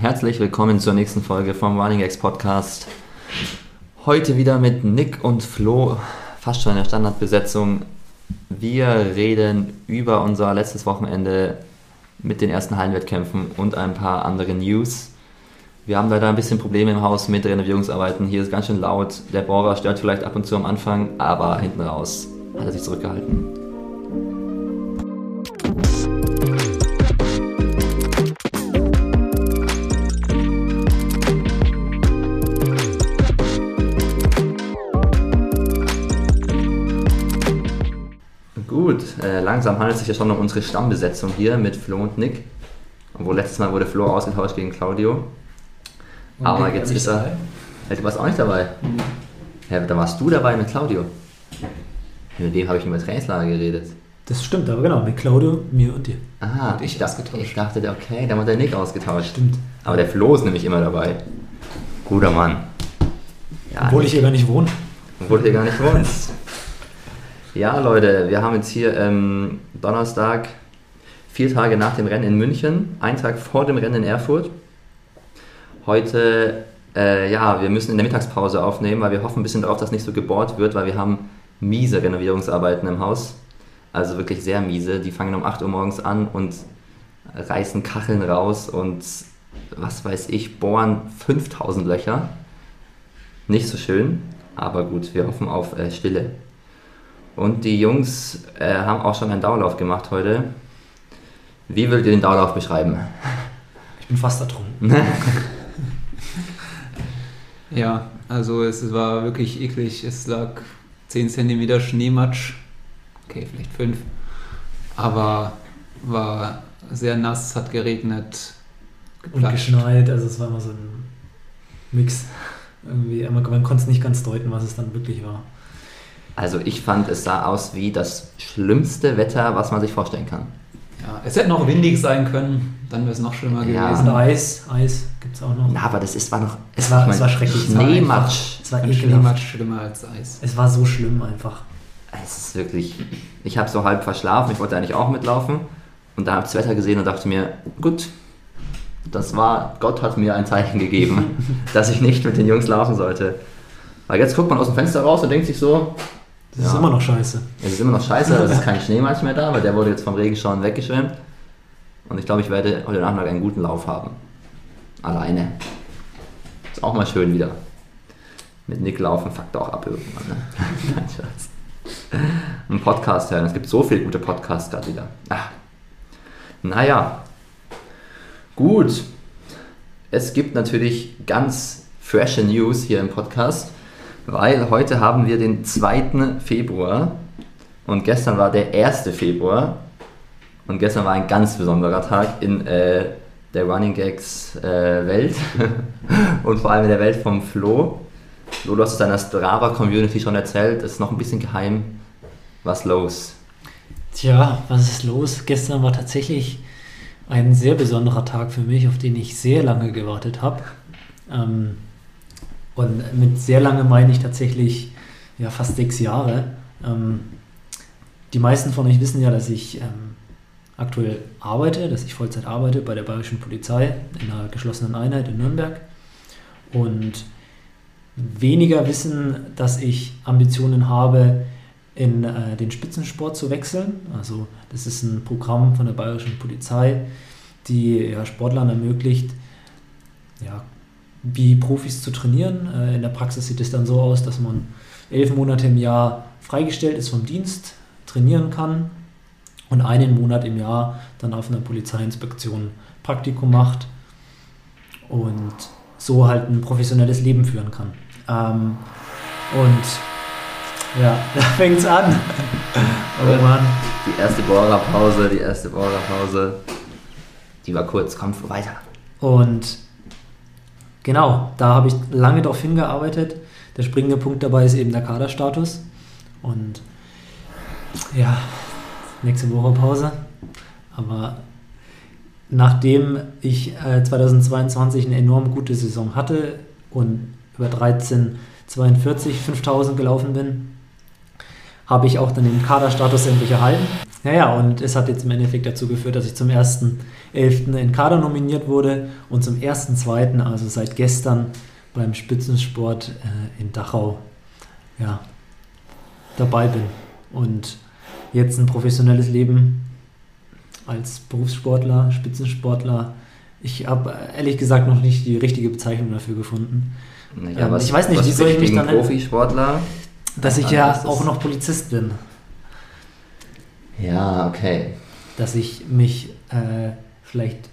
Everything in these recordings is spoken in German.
Herzlich willkommen zur nächsten Folge vom Running X Podcast. Heute wieder mit Nick und Flo, fast schon in der Standardbesetzung. Wir reden über unser letztes Wochenende mit den ersten Hallenwettkämpfen und ein paar andere News. Wir haben leider ein bisschen Probleme im Haus mit Renovierungsarbeiten. Hier ist ganz schön laut. Der Bohrer stört vielleicht ab und zu am Anfang, aber hinten raus hat er sich zurückgehalten. Langsam handelt es sich ja schon um unsere Stammbesetzung hier mit Flo und Nick. Obwohl letztes Mal wurde Flo ausgetauscht gegen Claudio. Und Aber Nick jetzt ist er. dabei. Ja, du warst auch nicht dabei. Ja, da warst du dabei mit Claudio. Mit dem habe ich über Trainingslager geredet. Das stimmt, aber genau, mit Claudio, mir und dir. Ah, Und ich da- ausgetauscht. Ich dachte, okay, dann wird der Nick ausgetauscht. Stimmt. Aber der Flo ist nämlich immer dabei. Guter Mann. Ja, Obwohl ich hier gar nicht wohne. Obwohl du hier gar nicht wohnst. Ja, Leute, wir haben jetzt hier ähm, Donnerstag, vier Tage nach dem Rennen in München, ein Tag vor dem Rennen in Erfurt. Heute, äh, ja, wir müssen in der Mittagspause aufnehmen, weil wir hoffen ein bisschen darauf, dass nicht so gebohrt wird, weil wir haben miese Renovierungsarbeiten im Haus. Also wirklich sehr miese. Die fangen um 8 Uhr morgens an und reißen Kacheln raus und was weiß ich, bohren 5000 Löcher. Nicht so schön, aber gut, wir hoffen auf äh, Stille. Und die Jungs äh, haben auch schon einen Dauerlauf gemacht heute. Wie würdet ihr den Dauerlauf beschreiben? Ich bin fast ertrunken. Ja, also es war wirklich eklig. Es lag 10 cm Schneematsch. Okay, vielleicht 5. Aber war sehr nass, hat geregnet, Und geplatscht. geschneit, also es war immer so ein Mix. Irgendwie, man, man konnte es nicht ganz deuten, was es dann wirklich war. Also ich fand, es sah aus wie das schlimmste Wetter, was man sich vorstellen kann. Ja, es hätte noch windig sein können, dann wäre es noch schlimmer Ja. Gewesen. Eis, Eis gibt es auch noch. Na, aber das ist, war noch... Es war- ich es war schrecklich. Es war Schneematsch. Es war. Schneematsch schlimmer als Eis. Es war so schlimm einfach. Es ist wirklich... Ich habe so halb verschlafen, ich wollte eigentlich auch mitlaufen. Und da habe ich das Wetter gesehen und dachte mir, gut, das war... Gott hat mir ein Zeichen gegeben, dass ich nicht mit den Jungs laufen sollte. Weil jetzt guckt man aus dem Fenster raus und denkt sich so, Das ist Ja. immer noch scheiße. Es ist immer noch scheiße, es ist kein Schneematsch mehr da, weil der wurde jetzt vom Regenschauern weggeschwemmt. Und ich glaube, ich werde heute Nachmittag einen guten Lauf haben. Alleine. Ist auch mal schön wieder. Mit Nick laufen fuckt auch ab irgendwann. Ne? Nein, Scherz. Ein Podcast hören. Es gibt so viele gute Podcasts gerade wieder. Ah. Naja. Gut. Es gibt natürlich ganz frische News hier im Podcast, weil heute haben wir den 2. Februar und gestern war der 1. Februar und gestern war ein ganz besonderer Tag in äh, der Running Gags äh, Welt und vor allem in der Welt vom Flo. Flo, du hast es deiner Strava-Community schon erzählt, es ist noch ein bisschen geheim. Was los? Tja, was ist los? Gestern war tatsächlich ein sehr besonderer Tag für mich, auf den ich sehr lange gewartet habe. Ähm, und mit sehr lange meine ich tatsächlich ja, fast sechs Jahre. Ähm, die meisten von euch wissen ja, dass ich ähm, aktuell arbeite, dass ich Vollzeit arbeite bei der Bayerischen Polizei in einer geschlossenen Einheit in Nürnberg. Und weniger wissen, dass ich Ambitionen habe, in äh, den Spitzensport zu wechseln. Also das ist ein Programm von der Bayerischen Polizei, die ja, Sportlern ermöglicht, ja, wie Profis zu trainieren. Äh, in der Praxis sieht es dann so aus, dass man elf Monate im Jahr freigestellt ist vom Dienst, trainieren kann und einen Monat im Jahr dann auf einer Polizeiinspektion Praktikum macht und so halt ein professionelles Leben führen kann. Ähm, und ja, da fängt's an. Oh Mann. Die erste Bohrerpause, die erste Bohrerpause. Die war kurz, komm weiter. Und genau, da habe ich lange darauf hingearbeitet. Der springende Punkt dabei ist eben der Kaderstatus. Und ja, nächste Woche Pause. Aber nachdem ich äh, 2022 eine enorm gute Saison hatte und über 13,42 5000 gelaufen bin, habe ich auch dann den Kaderstatus endlich erhalten. ja, ja, und es hat jetzt im Endeffekt dazu geführt, dass ich zum 1.11. in Kader nominiert wurde und zum 1.2., also seit gestern, beim Spitzensport äh, in Dachau ja, dabei bin. Und jetzt ein professionelles Leben als Berufssportler, Spitzensportler. Ich habe ehrlich gesagt noch nicht die richtige Bezeichnung dafür gefunden. Naja, Ähm, was, ich weiß nicht, wie soll ich mich dann? Profisportler? Dass ich ja auch noch Polizist bin. Ja, okay. Dass ich mich äh, vielleicht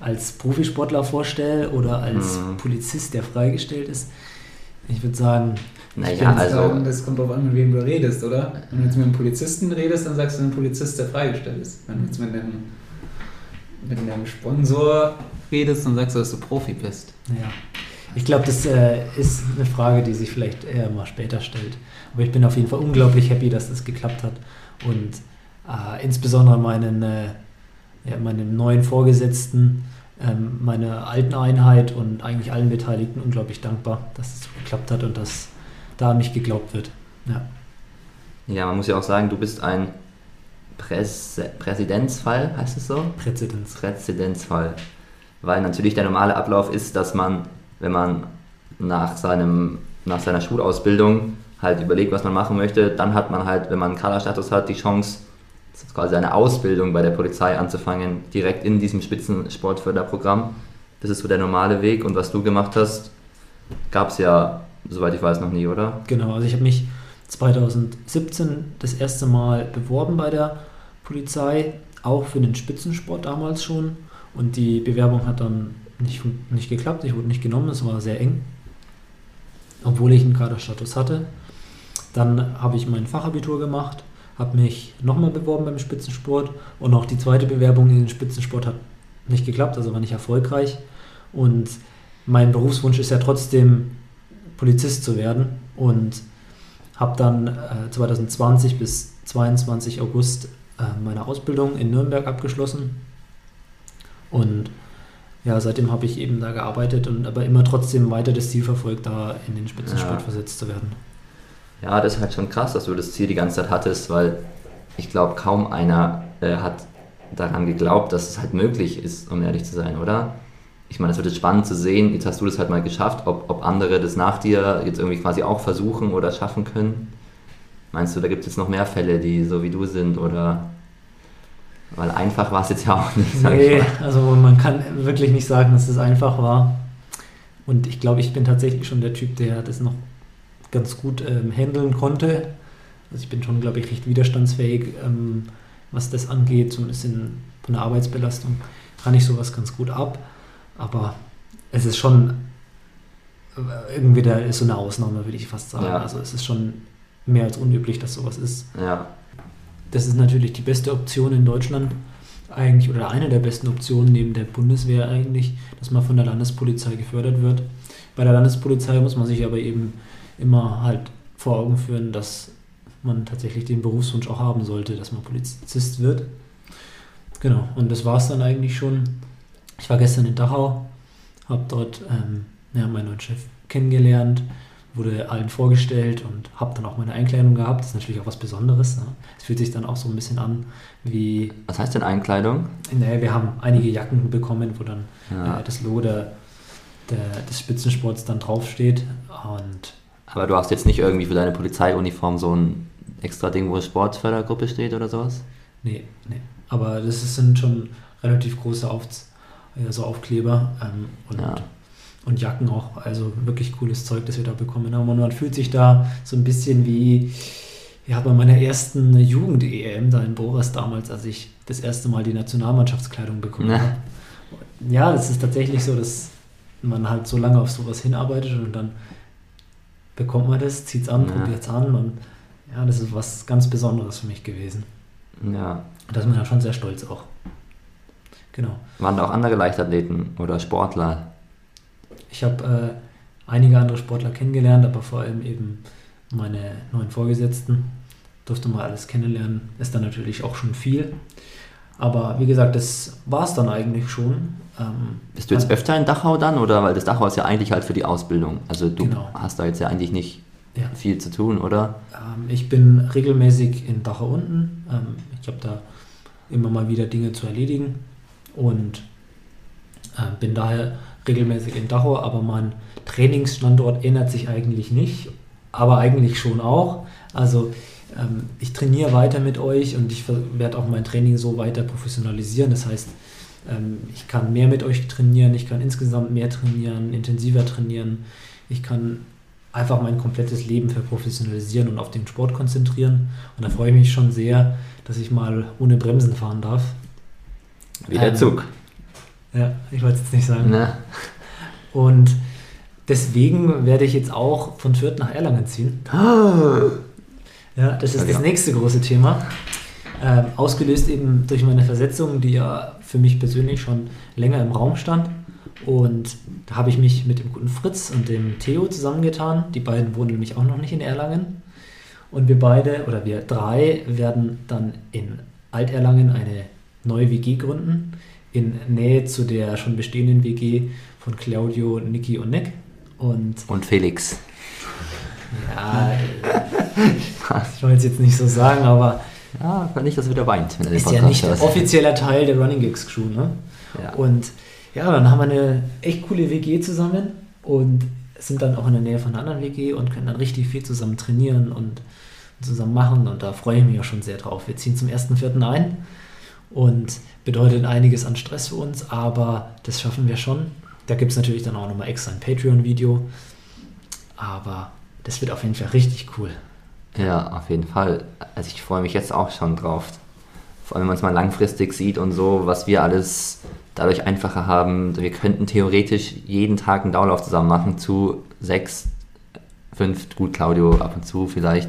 als Profisportler vorstelle oder als Mhm. Polizist, der freigestellt ist. Ich würde sagen, Naja, Ich also. sagen, das kommt darauf an, mit wem du redest, oder? Wenn du jetzt mit einem Polizisten redest, dann sagst du einen Polizist, der freigestellt ist. Wenn du jetzt mit einem, mit einem Sponsor redest, dann sagst du, dass du Profi bist. Ja, ich glaube, das äh, ist eine Frage, die sich vielleicht eher mal später stellt. Aber ich bin auf jeden Fall unglaublich happy, dass das geklappt hat. Und äh, insbesondere meinen, äh, ja, meinem neuen Vorgesetzten, ähm, meiner alten Einheit und eigentlich allen Beteiligten unglaublich dankbar, dass es so geklappt hat und dass da an mich geglaubt wird. Ja, Ja, man muss ja auch sagen, du bist ein Präse Präzedenzfall, heißt es so? Präzedenz. Präzedenzfall. Weil natürlich der normale Ablauf ist, dass man, wenn man nach, seinem, nach seiner Schulausbildung halt überlegt, was man machen möchte, dann hat man halt, wenn man einen Kaderstatus hat, die Chance, quasi eine Ausbildung bei der Polizei anzufangen, direkt in diesem Spitzensportförderprogramm. Das ist so der normale Weg und was du gemacht hast, gab es ja, soweit ich weiß, noch nie, oder? Genau, also ich habe mich 2017 das erste Mal beworben bei der Polizei, auch für den Spitzensport damals schon. Und die Bewerbung hat dann nicht, nicht geklappt, ich wurde nicht genommen, es war sehr eng, obwohl ich einen Kaderstatus hatte. Dann habe ich mein Fachabitur gemacht, habe mich nochmal beworben beim Spitzensport und auch die zweite Bewerbung in den Spitzensport hat nicht geklappt, also war nicht erfolgreich. Und mein Berufswunsch ist ja trotzdem Polizist zu werden und habe dann äh, 2020 bis 22 August äh, meine Ausbildung in Nürnberg abgeschlossen und ja, seitdem habe ich eben da gearbeitet und aber immer trotzdem weiter das Ziel verfolgt, da in den Spitzensport Ja. versetzt zu werden. Ja, das ist halt schon krass, dass du das Ziel die ganze Zeit hattest, weil ich glaube, kaum einer äh, hat daran geglaubt, dass es halt möglich ist, um ehrlich zu sein, oder? Ich meine, es wird jetzt spannend zu sehen, jetzt hast du das halt mal geschafft, ob, ob andere das nach dir jetzt irgendwie quasi auch versuchen oder schaffen können. Meinst du, da gibt es jetzt noch mehr Fälle, die so wie du sind oder... Weil einfach war es jetzt ja auch nicht, sag ich Nee, also man kann wirklich nicht sagen, dass es einfach war. Und ich glaube, ich bin tatsächlich schon der Typ, der das noch ganz gut ähm, handeln konnte. Also ich bin schon, glaube ich, recht widerstandsfähig, ähm, was das angeht, so ein bisschen von der Arbeitsbelastung kann ich sowas ganz gut ab. Aber es ist schon äh, irgendwie da ist so eine Ausnahme, würde ich fast sagen. Ja. Also es ist schon mehr als unüblich, dass sowas ist. Ja, Das ist natürlich die beste Option in Deutschland eigentlich oder eine der besten Optionen neben der Bundeswehr eigentlich, dass man von der Landespolizei gefördert wird. Bei der Landespolizei muss man sich aber eben immer halt vor Augen führen, dass man tatsächlich den Berufswunsch auch haben sollte, dass man Polizist wird. Genau, und das war es dann eigentlich schon. Ich war gestern in Dachau, habe dort ähm, ja, meinen neuen Chef kennengelernt, wurde allen vorgestellt und habe dann auch meine Einkleidung gehabt. Das ist natürlich auch was Besonderes. Ne? Es fühlt sich dann auch so ein bisschen an wie, was heißt denn Einkleidung? naja, wir haben einige Jacken bekommen, wo dann Ja. äh, das Logo der, der, des Spitzensports dann draufsteht. Und Aber du hast jetzt nicht irgendwie für deine Polizeiuniform so ein extra Ding, wo Sportfördergruppe steht oder sowas? nee, nee. Aber das sind schon relativ große Auf, also Aufkleber ähm, und, Ja. und Jacken auch. Also wirklich cooles Zeug, das wir da bekommen haben. Und man fühlt sich da so ein bisschen wie ja, bei meiner ersten Jugend-EM da in Boras damals, als ich das erste Mal die Nationalmannschaftskleidung bekommen Ja. habe. Ja, das ist tatsächlich so, dass man halt so lange auf sowas hinarbeitet und dann bekommt man das, zieht es an, Ja. probiert es an und ja, das ist was ganz Besonderes für mich gewesen. Ja. Und da ist man dann schon sehr stolz auch. Genau. Waren da auch andere Leichtathleten oder Sportler? Ich habe äh, einige andere Sportler kennengelernt, aber vor allem eben meine neuen Vorgesetzten. Durfte mal alles kennenlernen. Ist dann natürlich auch schon viel. Aber wie gesagt, das war es dann eigentlich schon. Ähm, Bist du jetzt öfter in Dachau dann oder weil das Dachau ist ja eigentlich halt für die Ausbildung. Also du Genau. hast da jetzt ja eigentlich nicht Ja. viel zu tun, oder? Ähm, ich bin regelmäßig in Dachau unten. Ähm, ich habe da immer mal wieder Dinge zu erledigen und äh, bin daher regelmäßig in Dachau, aber mein Trainingsstandort ändert sich eigentlich nicht, aber eigentlich schon auch. Also ähm, ich trainiere weiter mit euch und ich werde auch mein Training so weiter professionalisieren. Das heißt, ähm, ich kann mehr mit euch trainieren, ich kann insgesamt mehr trainieren, intensiver trainieren. Ich kann einfach mein komplettes Leben verprofessionalisieren und auf den Sport konzentrieren. Und da freue ich mich schon sehr, dass ich mal ohne Bremsen fahren darf. Wie der Ähm, Zug. Ja, ich wollte es jetzt nicht sagen. Ne? Und deswegen werde ich jetzt auch von Fürth nach Erlangen ziehen. Ja, das ist Okay. das nächste große Thema. Ähm, ausgelöst eben durch meine Versetzung, die ja für mich persönlich schon länger im Raum stand. Und da habe ich mich mit dem guten Fritz und dem Theo zusammengetan. Die beiden wohnen nämlich auch noch nicht in Erlangen. Und wir beide, oder wir drei, werden dann in Alterlangen eine neue WG gründen. In Nähe zu der schon bestehenden WG von Claudio, Niki und Nick. Und Und Felix. ja, ich wollte es jetzt nicht so sagen, aber Ja, nicht, dass er wieder weint, wenn er ist ja nicht hört. offizieller Teil der Running Gigs Crew, ne? Ja. Und ja, dann haben wir eine echt coole WG zusammen und sind dann auch in der Nähe von einer anderen WG und können dann richtig viel zusammen trainieren und zusammen machen und da freue ich mich auch schon sehr drauf. Wir ziehen zum 1.4. ein und bedeutet einiges an Stress für uns, aber das schaffen wir schon. Da gibt es natürlich dann auch nochmal extra ein Patreon-Video, aber das wird auf jeden Fall richtig cool. Ja, auf jeden Fall. Also ich freue mich jetzt auch schon drauf. Vor allem, wenn man es mal langfristig sieht und so, was wir alles dadurch einfacher haben. Wir könnten theoretisch jeden Tag einen Dauerlauf zusammen machen zu sechs, fünf, gut Claudio ab und zu vielleicht.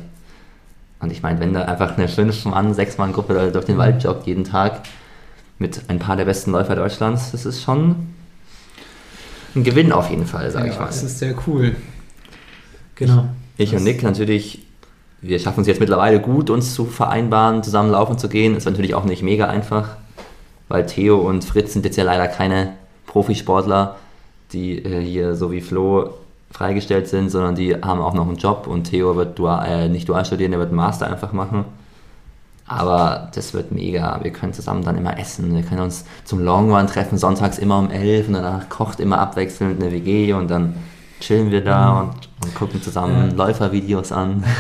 Und ich meine, wenn da einfach eine fünf Mann, sechs Mann Gruppe durch den Wald joggt jeden Tag mit ein paar der besten Läufer Deutschlands, das ist schon ein Gewinn auf jeden Fall, sage ja, ich mal. das ist sehr cool. Genau. Ich und Nick natürlich, wir schaffen es jetzt mittlerweile gut, uns zu vereinbaren, zusammen laufen zu gehen. Ist natürlich auch nicht mega einfach, weil Theo und Fritz sind jetzt ja leider keine Profisportler, die äh, hier so wie Flo freigestellt sind, sondern die haben auch noch einen Job und Theo wird dual, äh, nicht dual studieren, der wird einen Master einfach machen. Aber das wird mega. Wir können zusammen dann immer essen. Wir können uns zum Long Run treffen, sonntags immer um 11 und danach kocht immer abwechselnd eine WG und dann chillen wir da und, und gucken zusammen Ja. Läufervideos an.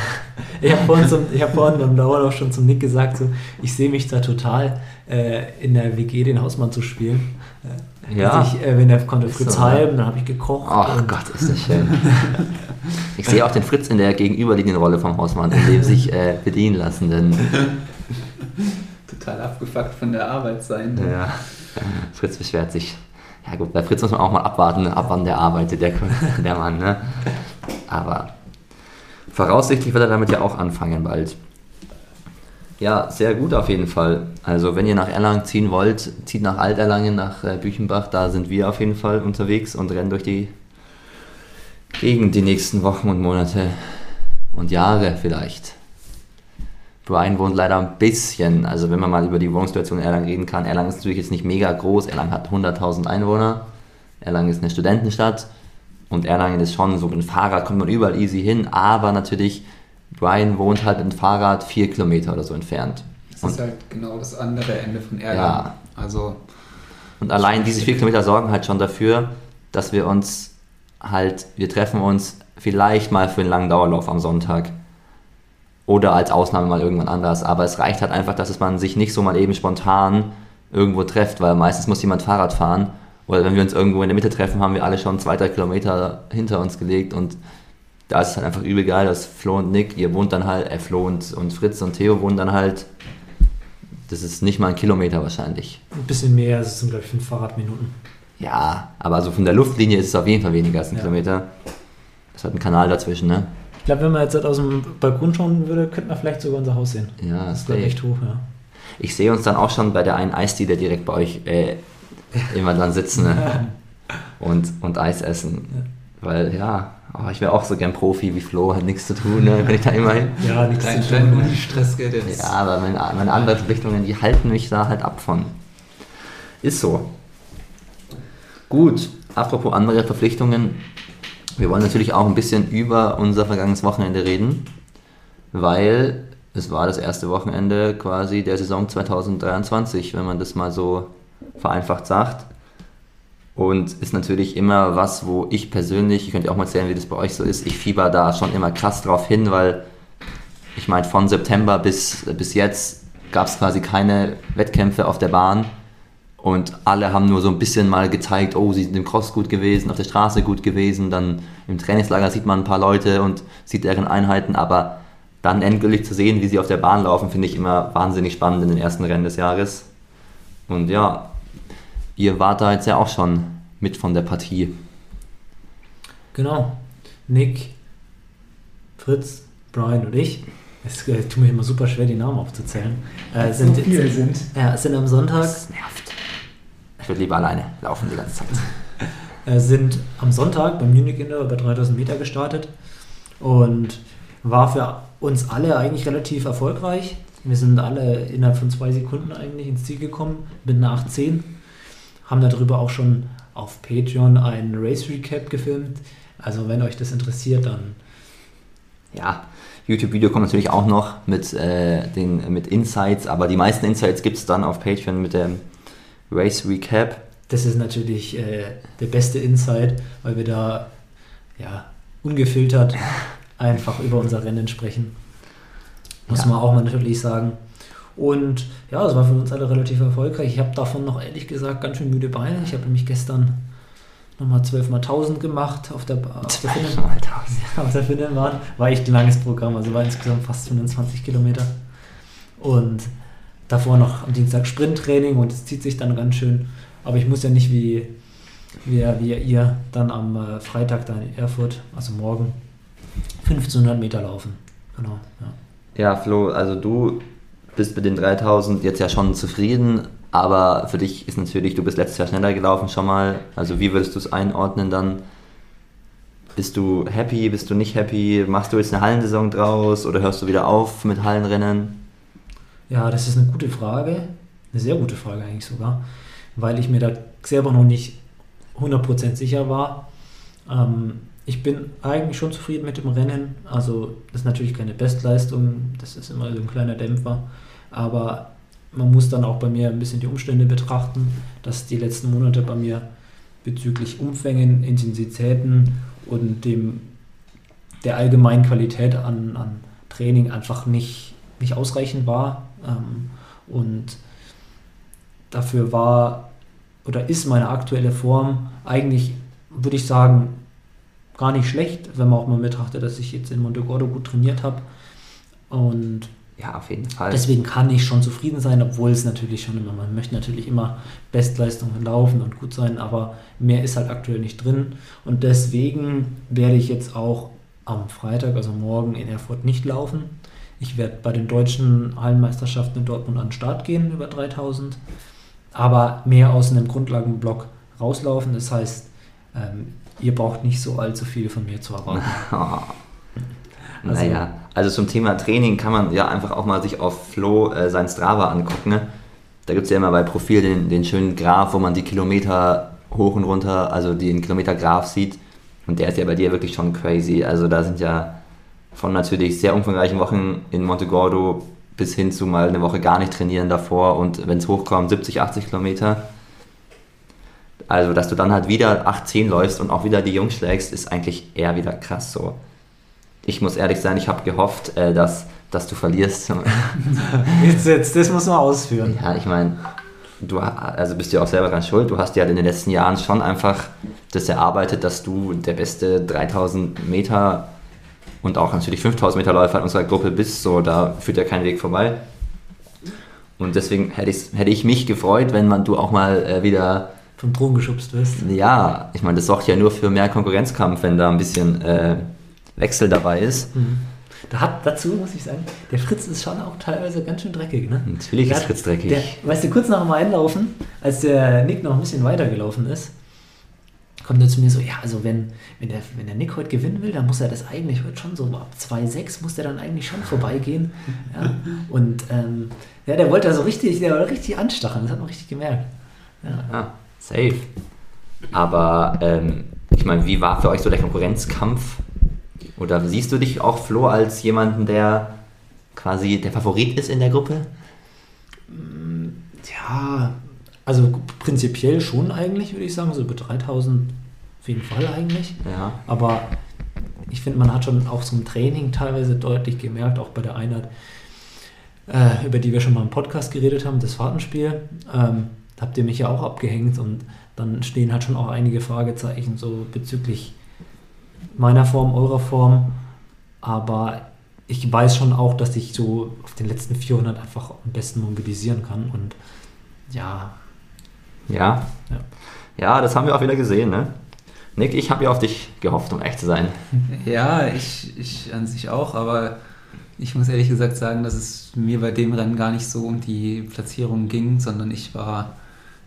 Ich habe vorhin, zum, ich hab vorhin beim Dauerlauf schon zum Nick gesagt, so, ich sehe mich da total äh, in der WG den Hausmann zu spielen. Äh, Ja. Ich, äh, wenn der konnte Ist Fritz so, ne? halben, dann habe ich gekocht. Oh und- Gott, ist das schön. Ich sehe auch den Fritz in der gegenüberliegenden Rolle vom Hausmann, in dem sich äh, bedienen lassen, denn Total abgefuckt von der Arbeit sein. ja, Fritz beschwert sich. Ja gut, bei Fritz muss man auch mal abwarten, ab wann der arbeitet, der, der Mann. Ne? Aber voraussichtlich wird er damit ja auch anfangen bald. Ja, sehr gut auf jeden Fall. Also wenn ihr nach Erlangen ziehen wollt, zieht nach Alterlangen, nach äh, Büchenbach, da sind wir auf jeden Fall unterwegs und rennen durch die Gegend die nächsten Wochen und Monate und Jahre vielleicht. Brian wohnt leider ein bisschen, also wenn man mal über die Wohnsituation in Erlangen reden kann, Erlangen ist natürlich jetzt nicht mega groß, Erlangen hat 100.000 Einwohner, Erlangen ist eine Studentenstadt und Erlangen ist schon so mit dem Fahrrad kommt man überall easy hin, aber natürlich, Brian wohnt halt mit dem Fahrrad vier Kilometer oder so entfernt. Das Und, ist halt genau das andere Ende von Erlangen. Ja. Also, und allein diese vier Kilometer sorgen halt schon dafür, dass wir uns halt, wir treffen uns vielleicht mal für einen langen Dauerlauf am Sonntag. Oder als Ausnahme mal irgendwann anders. Aber es reicht halt einfach, dass es man sich nicht so mal eben spontan irgendwo trefft, weil meistens muss jemand Fahrrad fahren. Oder wenn wir uns irgendwo in der Mitte treffen, haben wir alle schon zwei, drei Kilometer hinter uns gelegt und da ist es halt einfach übel geil, dass Flo und Nick, ihr wohnt dann halt, äh, Flo und, und Fritz und Theo wohnen dann halt, das ist nicht mal ein Kilometer wahrscheinlich. Ein bisschen mehr, es sind glaube ich fünf Fahrradminuten. Ja, aber also von der Luftlinie ist es auf jeden Fall weniger als ein Ja. Kilometer. Es hat einen Kanal dazwischen, ne? Ich glaube, wenn man jetzt aus dem Balkon schauen würde, könnte man vielleicht sogar unser Haus sehen. Ja, Das ist glaube echt hoch, ja. Ich sehe uns dann auch schon bei der einen Eisdiele direkt bei euch äh, immer dann sitzen ne? und, und Eis essen. Weil ja, oh, ich wäre auch so gern Profi wie Flo, hat nichts zu tun, ne? wenn ich da immer hin. Ja, nichts kleinen zu tun. Uni-Stress geht jetzt. Ja, aber meine, meine anderen Verpflichtungen, die halten mich da halt ab von. Ist so. Gut, apropos andere Verpflichtungen. Wir wollen natürlich auch ein bisschen über unser vergangenes Wochenende reden, weil es war das erste Wochenende quasi der Saison 2023, wenn man das mal so vereinfacht sagt. Und ist natürlich immer was, wo ich persönlich, ich könnte auch mal erzählen, wie das bei euch so ist, ich fieber da schon immer krass drauf hin, weil ich meine, von September bis, bis jetzt gab es quasi keine Wettkämpfe auf der Bahn. Und alle haben nur so ein bisschen mal gezeigt, oh, sie sind im Cross gut gewesen, auf der Straße gut gewesen. Dann im Trainingslager sieht man ein paar Leute und sieht deren Einheiten. Aber dann endgültig zu sehen, wie sie auf der Bahn laufen, finde ich immer wahnsinnig spannend in den ersten Rennen des Jahres. Und ja, ihr wart da jetzt ja auch schon mit von der Partie. Genau. Nick, Fritz, Brian und ich. Es äh, tut mir immer super schwer, die Namen aufzuzählen. Äh, sind, so viele sind. Ja, sind am Sonntag. Das nervt. Würde lieber alleine laufen die ganze Zeit. äh, sind am Sonntag beim Munich Indoor über 3000 Meter gestartet und war für uns alle eigentlich relativ erfolgreich. Wir sind alle innerhalb von zwei Sekunden eigentlich ins Ziel gekommen mit einer 8.10. Haben darüber auch schon auf Patreon ein Race Recap gefilmt. Also wenn euch das interessiert, dann Ja, YouTube-Video kommt natürlich auch noch mit, äh, den, mit Insights, aber die meisten Insights gibt es dann auf Patreon mit dem Race Recap. das ist natürlich äh, der beste Insight, weil wir da ja, ungefiltert einfach über unser Rennen sprechen. Muss Ja. man auch mal natürlich sagen. Und ja, es war für uns alle relativ erfolgreich. Ich habe davon noch ehrlich gesagt ganz schön müde Beine. Ich habe nämlich gestern nochmal 12 mal 1000 gemacht auf der, auf der Finnen. Ja, auf der Finnenbahn. War echt ein langes Programm, also war insgesamt fast 25 Kilometer. Und davor noch am Dienstag Sprinttraining und es zieht sich dann ganz schön. Aber ich muss ja nicht wie, wie, wie ihr dann am äh, Freitag da in Erfurt, also morgen, 1500 Meter laufen. Genau, ja. Ja, Flo, also du bist mit den 3000 jetzt ja schon zufrieden, aber für dich ist natürlich, du bist letztes Jahr schneller gelaufen schon mal. Also wie würdest du es einordnen dann? Bist du happy, bist du nicht happy? Machst du jetzt eine Hallensaison draus oder hörst du wieder auf mit Hallenrennen? Ja, das ist eine gute Frage. Eine sehr gute Frage eigentlich sogar, weil ich mir da selber noch nicht 100% sicher war. Ähm, ich bin eigentlich schon zufrieden mit dem Rennen. Also, das ist natürlich keine Bestleistung, das ist immer so ein kleiner Dämpfer. Aber man muss dann auch bei mir ein bisschen die Umstände betrachten, dass die letzten Monate bei mir bezüglich Umfängen, Intensitäten und dem, der allgemeinen Qualität an, an Training einfach nicht, nicht ausreichend war. Ähm, und dafür war oder ist meine aktuelle Form eigentlich, würde ich sagen, gar nicht schlecht, wenn man auch mal betrachtet, dass ich jetzt in Montegordo gut trainiert habe. Und Ja, auf jeden Fall. deswegen kann ich schon zufrieden sein, obwohl es natürlich schon immer, man möchte natürlich immer Bestleistungen laufen und gut sein, aber mehr ist halt aktuell nicht drin. Und deswegen werde ich jetzt auch am Freitag, also morgen in Erfurt nicht laufen. Ich werde bei den deutschen Hallenmeisterschaften in Dortmund an den Start gehen über 3000, aber mehr aus einem Grundlagenblock rauslaufen. Das heißt, ähm, ihr braucht nicht so allzu viel von mir zu erwarten. Also- naja, also zum Thema Training kann man ja einfach auch mal sich auf Flo äh, sein Strava angucken. Ne? Da gibt es ja immer bei Profil den, den schönen Graph, wo man die Kilometer hoch und runter, also den Kilometergraph sieht. Und der ist ja bei dir wirklich schon crazy. Also da sind ja von natürlich sehr umfangreichen Wochen in Montegordo bis hin zu mal eine Woche gar nicht trainieren davor und wenn es hochkommt 70, 80 Kilometer. Also, dass du dann halt wieder 8, 10 läufst und auch wieder die Jungs schlägst, ist eigentlich eher wieder krass so. Ich muss ehrlich sein, ich habe gehofft, äh, dass, dass du verlierst. Jetzt, jetzt, das muss man ausführen. ja, ich meine, du also bist ja auch selber ganz schuld. Du hast ja in den letzten Jahren schon einfach das erarbeitet, dass du der beste 3000 Meter und auch natürlich 5000 Meter Läufer in unserer Gruppe bist. So, da führt ja kein Weg vorbei. Und deswegen hätte, ich's- hätte ich mich gefreut, wenn man du auch mal äh, wieder Vom Thron geschubst wirst. ja, ich meine, das sorgt ja nur für mehr Konkurrenzkampf, wenn da ein bisschen äh, Wechsel dabei ist. Da hat, dazu muss ich sagen, der Fritz ist schon auch teilweise ganz schön dreckig, ne? Natürlich Der ist Fritz dreckig. Der, weißt du, kurz nach dem Einlaufen, als der Nick noch ein bisschen weitergelaufen ist, kommt er zu mir so, ja, also wenn, wenn, der, wenn der Nick heute gewinnen will, dann muss er das eigentlich heute schon so ab 2,6 muss der dann eigentlich schon vorbeigehen. Ja? Und ähm, ja, der wollte da so richtig, der wollte richtig anstacheln, das hat man richtig gemerkt. Ja. Ja, safe. Aber ähm, ich meine, wie war für euch so der Konkurrenzkampf? Oder siehst du dich auch, Flo, als jemanden, der quasi der Favorit ist in der Gruppe? Ja, also prinzipiell schon eigentlich, würde ich sagen, so über 3000 auf jeden Fall eigentlich. Ja. Aber ich finde, man hat schon auch so im Training teilweise deutlich gemerkt, auch bei der Einheit, äh, über die wir schon mal im Podcast geredet haben, das Fahrtenspiel. Ähm, da habt ihr mich ja auch abgehängt und dann stehen halt schon auch einige Fragezeichen so bezüglich meiner Form, eurer Form. Aber ich weiß schon auch, dass ich so auf den letzten 400 einfach am besten mobilisieren kann und ja. Ja. Ja, ja das haben wir auch wieder gesehen, ne? Nick, ich habe ja auf dich gehofft, um echt zu sein. Ja, ich, ich an sich auch, aber ich muss ehrlich gesagt sagen, dass es mir bei dem Rennen gar nicht so um die Platzierung ging, sondern ich war,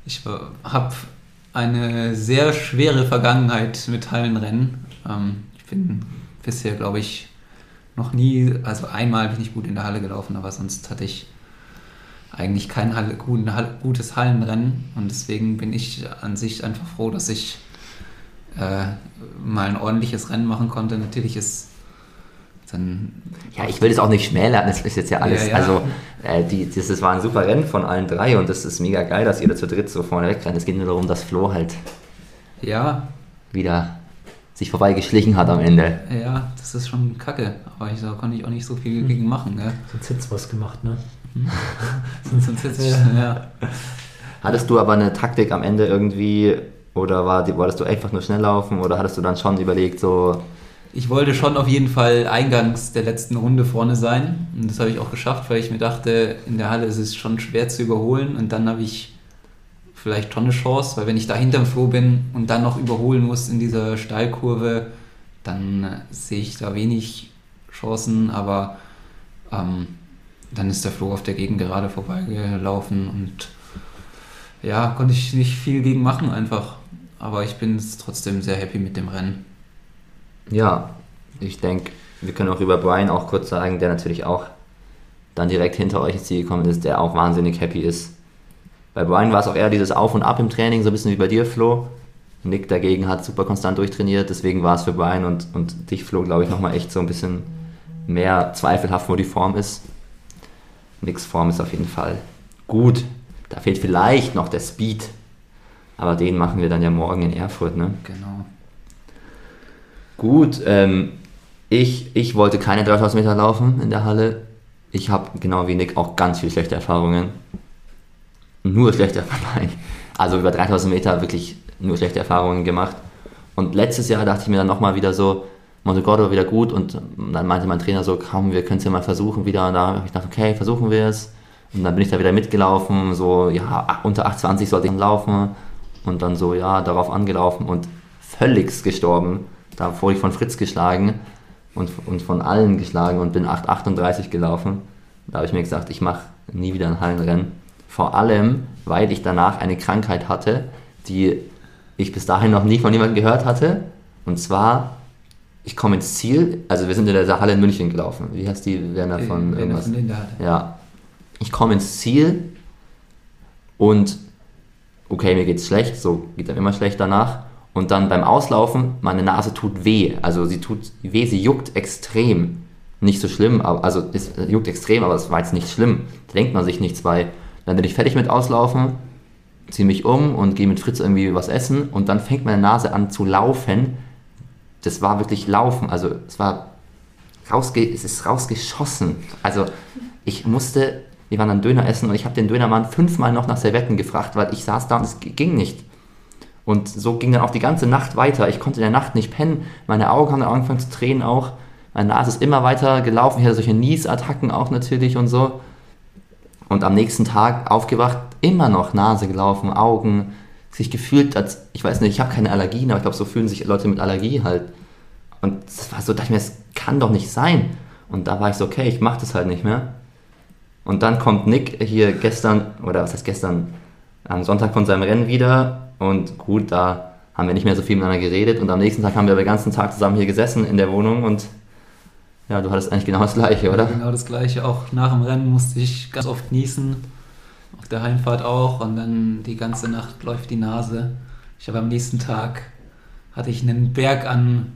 ich habe eine sehr schwere Vergangenheit mit Hallenrennen. Ähm, ich bin bisher, glaube ich, noch nie, also einmal bin ich gut in der Halle gelaufen, aber sonst hatte ich eigentlich kein Halle, gutes Hallenrennen und deswegen bin ich an sich einfach froh, dass ich äh, mal ein ordentliches Rennen machen konnte. Natürlich ist dann. Ja, ich will es auch nicht schmälern, das ist jetzt ja alles. Ja, ja. Also, äh, die, das, das war ein super Rennen von allen drei und das ist mega geil, dass ihr da zu dritt so vorne wegrennt. Es geht nur darum, dass Flo halt Ja, wieder sich vorbeigeschlichen hat am Ende. ja, das ist schon kacke, aber ich, da konnte ich auch nicht so viel gegen machen. Ne? sonst hätte es was gemacht, ne? Sonst, sonst ich, ja. Hattest du aber eine Taktik am Ende irgendwie oder war, wolltest du einfach nur schnell laufen oder hattest du dann schon überlegt, so, Ich wollte schon auf jeden Fall eingangs der letzten Runde vorne sein. Und das habe ich auch geschafft, weil ich mir dachte, in der Halle ist es schon schwer zu überholen. Und dann habe ich vielleicht schon eine Chance, weil wenn ich da hinterm Flo bin und dann noch überholen muss in dieser Steilkurve, dann äh, sehe ich da wenig Chancen. Aber ähm, dann ist der Flo auf der Gegend gerade vorbeigelaufen und ja, konnte ich nicht viel gegen machen einfach. Aber ich bin trotzdem sehr happy mit dem Rennen. ja, ich denke, wir können auch über Brian auch kurz sagen, der natürlich auch dann direkt hinter euch ins Ziel gekommen ist, der auch wahnsinnig happy ist. Bei Brian war es auch eher dieses Auf und Ab im Training, so ein bisschen wie bei dir, Flo. Nick dagegen hat super konstant durchtrainiert, deswegen war es für Brian und, und dich, Flo, glaube ich, nochmal echt so ein bisschen mehr zweifelhaft, wo die Form ist. Nicks Form ist auf jeden Fall gut. Da fehlt vielleicht noch der Speed, aber den machen wir dann ja morgen in Erfurt, ne? Genau. Gut, ähm, ich, ich wollte keine 3000 Meter laufen in der Halle. Ich habe genau wie Nick auch ganz viele schlechte Erfahrungen. Nur schlechte Erfahrungen. Also über 3000 Meter wirklich nur schlechte Erfahrungen gemacht. Und letztes Jahr dachte ich mir dann nochmal wieder so, Monte Gordo wieder gut und dann meinte mein Trainer so, komm, wir können es ja mal versuchen wieder. Und da habe ich gedacht, okay, versuchen wir es. Und dann bin ich da wieder mitgelaufen, so, ja, unter 8,20 sollte ich laufen. Und dann so, ja, darauf angelaufen und völlig gestorben. Da wurde ich von Fritz geschlagen und, und von allen geschlagen und bin 8,38 gelaufen. Da habe ich mir gesagt, ich mache nie wieder ein Hallenrennen. Vor allem, weil ich danach eine Krankheit hatte, die ich bis dahin noch nie von jemandem gehört hatte. Und zwar, ich komme ins Ziel, also wir sind in der Halle in München gelaufen. Wie heißt die Werner von Äh, irgendwas? von Linda. Ja. Ich komme ins Ziel und okay, mir geht's schlecht, so geht dann immer schlecht danach. Und dann beim Auslaufen, meine Nase tut weh. Also sie tut weh, sie juckt extrem. Nicht so schlimm, aber, also es juckt extrem, aber es war jetzt nicht schlimm. Da denkt man sich nichts bei. Dann bin ich fertig mit Auslaufen, ziehe mich um und gehe mit Fritz irgendwie was essen und dann fängt meine Nase an zu laufen. Das war wirklich Laufen, also es war rausge es ist rausgeschossen. Also ich musste, wir waren dann Döner essen und ich habe den Dönermann fünfmal noch nach Servetten gefragt, weil ich saß da und es ging nicht. Und so ging dann auch die ganze Nacht weiter. Ich konnte in der Nacht nicht pennen. Meine Augen haben angefangen zu tränen auch. Meine Nase ist immer weiter gelaufen. Ich hatte solche Niesattacken auch natürlich und so. Und am nächsten Tag aufgewacht, immer noch Nase gelaufen, Augen, sich gefühlt, als, ich weiß nicht, ich habe keine Allergien, aber ich glaube, so fühlen sich Leute mit Allergie halt. Und das war so, dachte ich mir, das kann doch nicht sein. Und da war ich so, okay, ich mache das halt nicht mehr. Und dann kommt Nick hier gestern, oder was heißt gestern, am Sonntag von seinem Rennen wieder. Und gut, da haben wir nicht mehr so viel miteinander geredet. Und am nächsten Tag haben wir den ganzen Tag zusammen hier gesessen in der Wohnung. Und ja, du hattest eigentlich genau das Gleiche, oder? Genau das gleiche. Auch nach dem Rennen musste ich ganz oft niesen. Auf der Heimfahrt auch. Und dann die ganze Nacht läuft die Nase. Ich habe am nächsten Tag hatte ich einen Berg an,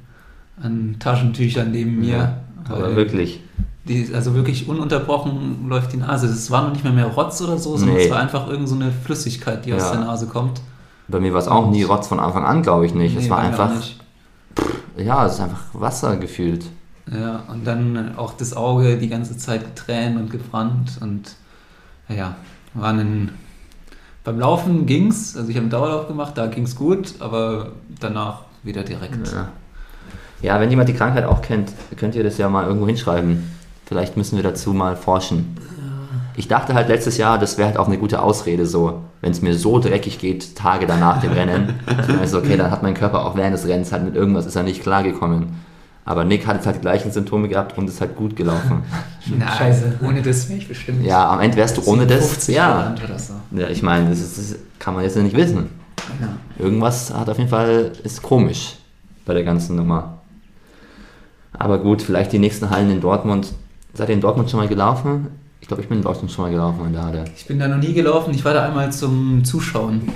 an Taschentüchern neben mir. Ja, aber wirklich. Die, also wirklich ununterbrochen läuft die Nase. Es war noch nicht mehr mehr Rotz oder so, sondern Nee. es war einfach irgend so eine Flüssigkeit, die aus Ja. der Nase kommt. Bei mir war es auch nie Rotz von Anfang an, glaube ich nicht. es Nee, war mir auch einfach, nicht. ja, es ist einfach Wasser gefühlt. Ja, und dann auch das Auge die ganze Zeit getränt und gebrannt und naja, war ein. Beim Laufen ging's, also ich habe einen Dauerlauf gemacht, da ging's gut, aber danach wieder direkt. Ja. ja, wenn jemand die Krankheit auch kennt, könnt ihr das ja mal irgendwo hinschreiben. Vielleicht müssen wir dazu mal forschen. Ich dachte halt letztes Jahr, das wäre halt auch eine gute Ausrede, so, wenn es mir so dreckig geht, Tage danach dem Rennen. Also, okay, dann hat mein Körper auch während des Rennens halt mit irgendwas ist er nicht klargekommen. Aber Nick hat jetzt halt die gleichen Symptome gehabt und ist halt gut gelaufen. Na, Scheiße. Ohne das wäre ich bestimmt. Ja, am Ende wärst du ohne das. 50 Ja, so. ja ich meine, das, ist, das kann man jetzt nicht wissen. Ja. Irgendwas hat auf jeden Fall, ist komisch bei der ganzen Nummer. Aber gut, vielleicht die nächsten Hallen in Dortmund. Seid ihr in Dortmund schon mal gelaufen? Ich glaube, ich bin in Dortmund schon mal gelaufen in der Halle. Ich bin da noch nie gelaufen, ich war da einmal zum Zuschauen.